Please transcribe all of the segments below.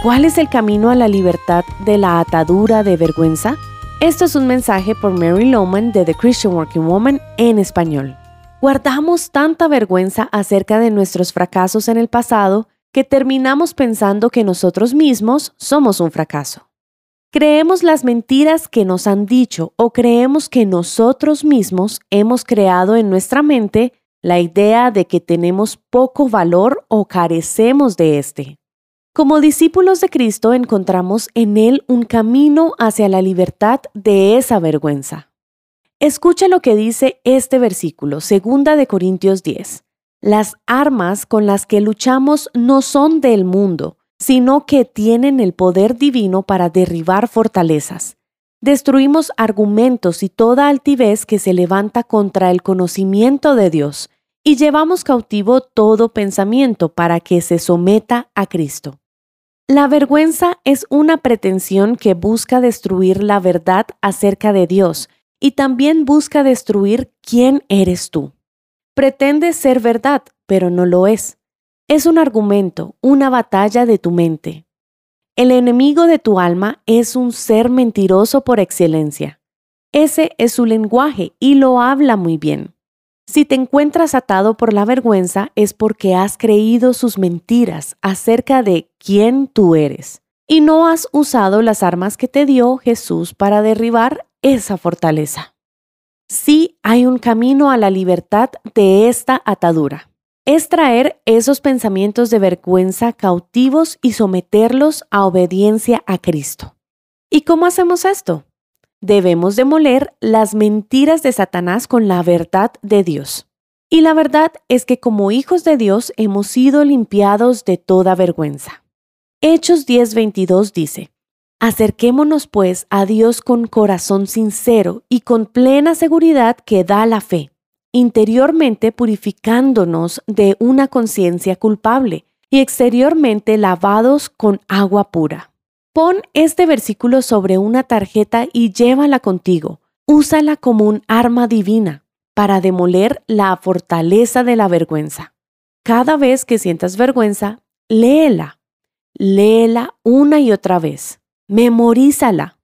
¿Cuál es el camino a la libertad de la atadura de vergüenza? Esto es un mensaje por Mary Loman de The Christian Working Woman en español. Guardamos tanta vergüenza acerca de nuestros fracasos en el pasado que terminamos pensando que nosotros mismos somos un fracaso. Creemos las mentiras que nos han dicho o creemos que nosotros mismos hemos creado en nuestra mente la idea de que tenemos poco valor o carecemos de este. Como discípulos de Cristo encontramos en Él un camino hacia la libertad de esa vergüenza. Escucha lo que dice este versículo, 2 de Corintios 10. Las armas con las que luchamos no son del mundo, sino que tienen el poder divino para derribar fortalezas. Destruimos argumentos y toda altivez que se levanta contra el conocimiento de Dios, y llevamos cautivo todo pensamiento para que se someta a Cristo. La vergüenza es una pretensión que busca destruir la verdad acerca de Dios y también busca destruir quién eres tú. Pretende ser verdad, pero no lo es. Es un argumento, una batalla de tu mente. El enemigo de tu alma es un ser mentiroso por excelencia. Ese es su lenguaje y lo habla muy bien. Si te encuentras atado por la vergüenza es porque has creído sus mentiras acerca de quién tú eres y no has usado las armas que te dio Jesús para derribar esa fortaleza. Sí hay un camino a la libertad de esta atadura. Es traer esos pensamientos de vergüenza cautivos y someterlos a obediencia a Cristo. ¿Y cómo hacemos esto? Debemos demoler las mentiras de Satanás con la verdad de Dios. Y la verdad es que como hijos de Dios hemos sido limpiados de toda vergüenza. Hechos 10:22 dice, Acerquémonos pues a Dios con corazón sincero y con plena seguridad que da la fe, interiormente purificándonos de una conciencia culpable y exteriormente lavados con agua pura. Pon este versículo sobre una tarjeta y llévala contigo. Úsala como un arma divina para demoler la fortaleza de la vergüenza. Cada vez que sientas vergüenza, léela. Léela una y otra vez. Memorízala.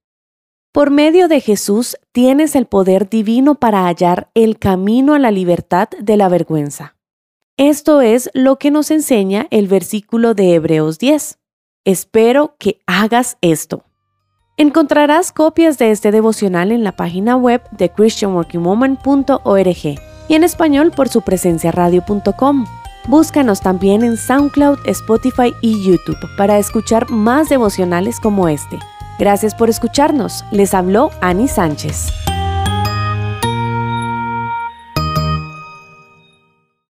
Por medio de Jesús tienes el poder divino para hallar el camino a la libertad de la vergüenza. Esto es lo que nos enseña el versículo de Hebreos 10. Espero que hagas esto. Encontrarás copias de este devocional en la página web de christianworkingwoman.org y en español por su presencia radio.com. Búscanos también en SoundCloud, Spotify y YouTube para escuchar más devocionales como este. Gracias por escucharnos. Les habló Ani Sánchez.